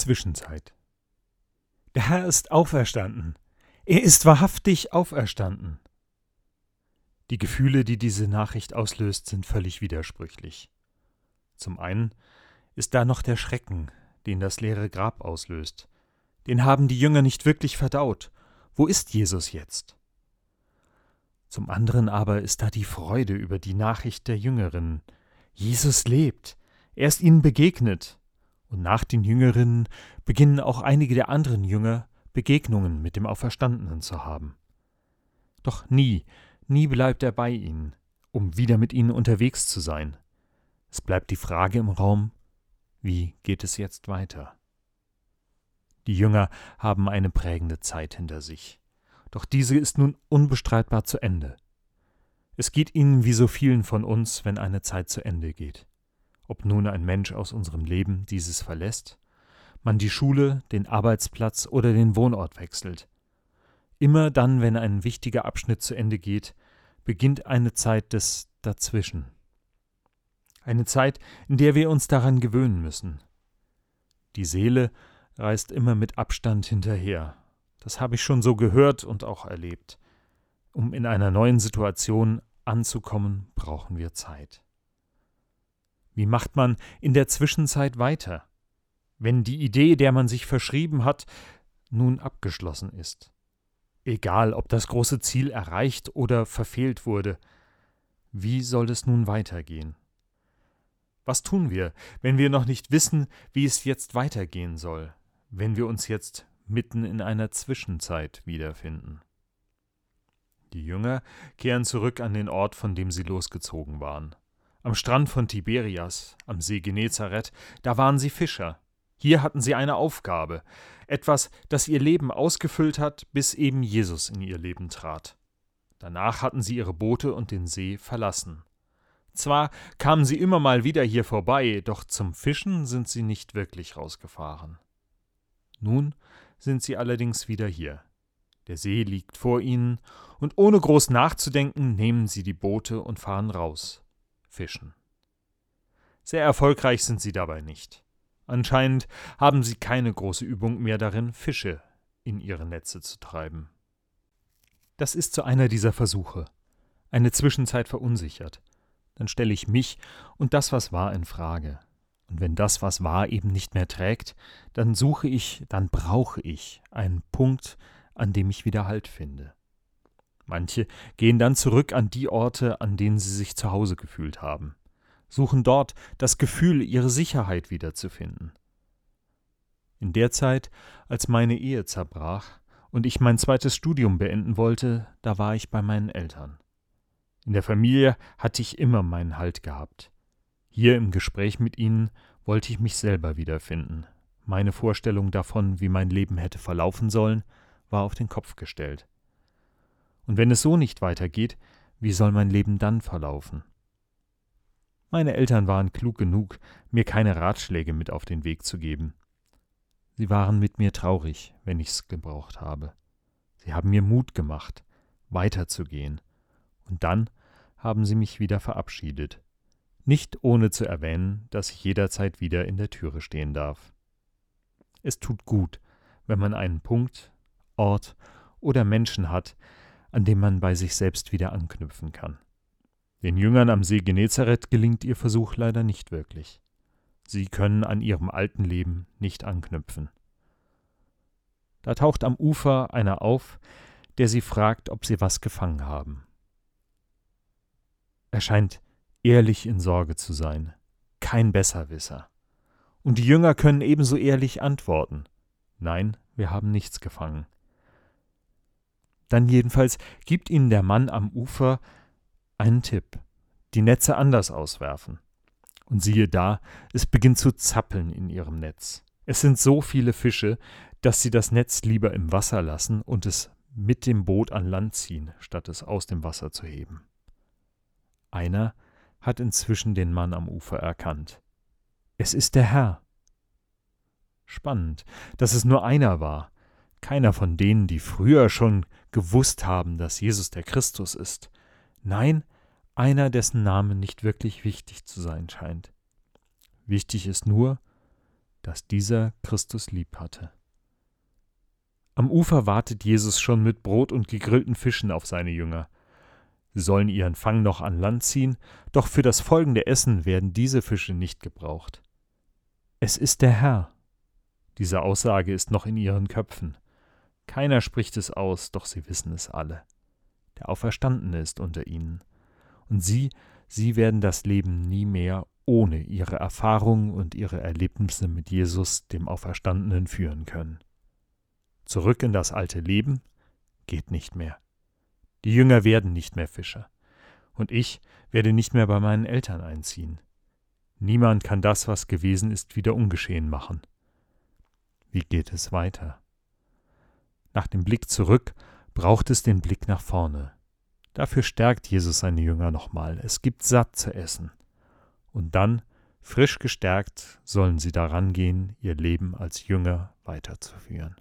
Zwischenzeit. Der Herr ist auferstanden. Er ist wahrhaftig auferstanden. Die Gefühle, die diese Nachricht auslöst, sind völlig widersprüchlich. Zum einen ist da noch der Schrecken, den das leere Grab auslöst. Den haben die Jünger nicht wirklich verdaut. Wo ist Jesus jetzt? Zum anderen aber ist da die Freude über die Nachricht der Jüngerinnen. Jesus lebt. Er ist ihnen begegnet. Und nach den Jüngerinnen beginnen auch einige der anderen Jünger Begegnungen mit dem Auferstandenen zu haben. Doch nie, nie bleibt er bei ihnen, um wieder mit ihnen unterwegs zu sein. Es bleibt die Frage im Raum, wie geht es jetzt weiter? Die Jünger haben eine prägende Zeit hinter sich. Doch diese ist nun unbestreitbar zu Ende. Es geht ihnen wie so vielen von uns, wenn eine Zeit zu Ende geht ob nun ein Mensch aus unserem Leben dieses verlässt, man die Schule, den Arbeitsplatz oder den Wohnort wechselt. Immer dann, wenn ein wichtiger Abschnitt zu Ende geht, beginnt eine Zeit des Dazwischen. Eine Zeit, in der wir uns daran gewöhnen müssen. Die Seele reist immer mit Abstand hinterher. Das habe ich schon so gehört und auch erlebt. Um in einer neuen Situation anzukommen, brauchen wir Zeit. Wie macht man in der Zwischenzeit weiter, wenn die Idee, der man sich verschrieben hat, nun abgeschlossen ist? Egal, ob das große Ziel erreicht oder verfehlt wurde, wie soll es nun weitergehen? Was tun wir, wenn wir noch nicht wissen, wie es jetzt weitergehen soll, wenn wir uns jetzt mitten in einer Zwischenzeit wiederfinden? Die Jünger kehren zurück an den Ort, von dem sie losgezogen waren. Am Strand von Tiberias, am See Genezareth, da waren sie Fischer. Hier hatten sie eine Aufgabe, etwas, das ihr Leben ausgefüllt hat, bis eben Jesus in ihr Leben trat. Danach hatten sie ihre Boote und den See verlassen. Zwar kamen sie immer mal wieder hier vorbei, doch zum Fischen sind sie nicht wirklich rausgefahren. Nun sind sie allerdings wieder hier. Der See liegt vor ihnen, und ohne groß nachzudenken nehmen sie die Boote und fahren raus. Fischen. Sehr erfolgreich sind sie dabei nicht. Anscheinend haben sie keine große Übung mehr darin, Fische in ihre Netze zu treiben. Das ist so einer dieser Versuche. Eine Zwischenzeit verunsichert. Dann stelle ich mich und das, was war, in Frage. Und wenn das, was war, eben nicht mehr trägt, dann suche ich, dann brauche ich einen Punkt, an dem ich wieder Halt finde. Manche gehen dann zurück an die Orte, an denen sie sich zu Hause gefühlt haben, suchen dort das Gefühl, ihre Sicherheit wiederzufinden. In der Zeit, als meine Ehe zerbrach und ich mein zweites Studium beenden wollte, da war ich bei meinen Eltern. In der Familie hatte ich immer meinen Halt gehabt. Hier im Gespräch mit ihnen wollte ich mich selber wiederfinden. Meine Vorstellung davon, wie mein Leben hätte verlaufen sollen, war auf den Kopf gestellt. Und wenn es so nicht weitergeht, wie soll mein Leben dann verlaufen? Meine Eltern waren klug genug, mir keine Ratschläge mit auf den Weg zu geben. Sie waren mit mir traurig, wenn ich's gebraucht habe. Sie haben mir Mut gemacht, weiterzugehen. Und dann haben sie mich wieder verabschiedet. Nicht ohne zu erwähnen, dass ich jederzeit wieder in der Türe stehen darf. Es tut gut, wenn man einen Punkt, Ort oder Menschen hat, an dem man bei sich selbst wieder anknüpfen kann. Den Jüngern am See Genezareth gelingt ihr Versuch leider nicht wirklich. Sie können an ihrem alten Leben nicht anknüpfen. Da taucht am Ufer einer auf, der sie fragt, ob sie was gefangen haben. Er scheint ehrlich in Sorge zu sein, kein Besserwisser. Und die Jünger können ebenso ehrlich antworten Nein, wir haben nichts gefangen. Dann jedenfalls gibt ihnen der Mann am Ufer einen Tipp. Die Netze anders auswerfen. Und siehe da, es beginnt zu zappeln in ihrem Netz. Es sind so viele Fische, dass sie das Netz lieber im Wasser lassen und es mit dem Boot an Land ziehen, statt es aus dem Wasser zu heben. Einer hat inzwischen den Mann am Ufer erkannt. Es ist der Herr. Spannend, dass es nur einer war, keiner von denen, die früher schon gewusst haben, dass Jesus der Christus ist. Nein, einer, dessen Name nicht wirklich wichtig zu sein scheint. Wichtig ist nur, dass dieser Christus lieb hatte. Am Ufer wartet Jesus schon mit Brot und gegrillten Fischen auf seine Jünger. Sie sollen ihren Fang noch an Land ziehen, doch für das folgende Essen werden diese Fische nicht gebraucht. Es ist der Herr. Diese Aussage ist noch in ihren Köpfen. Keiner spricht es aus, doch sie wissen es alle. Der Auferstandene ist unter ihnen. Und sie, sie werden das Leben nie mehr ohne ihre Erfahrungen und ihre Erlebnisse mit Jesus, dem Auferstandenen, führen können. Zurück in das alte Leben geht nicht mehr. Die Jünger werden nicht mehr Fischer. Und ich werde nicht mehr bei meinen Eltern einziehen. Niemand kann das, was gewesen ist, wieder ungeschehen machen. Wie geht es weiter? Nach dem Blick zurück braucht es den Blick nach vorne. Dafür stärkt Jesus seine Jünger nochmal. Es gibt satt zu essen. Und dann, frisch gestärkt, sollen sie daran gehen, ihr Leben als Jünger weiterzuführen.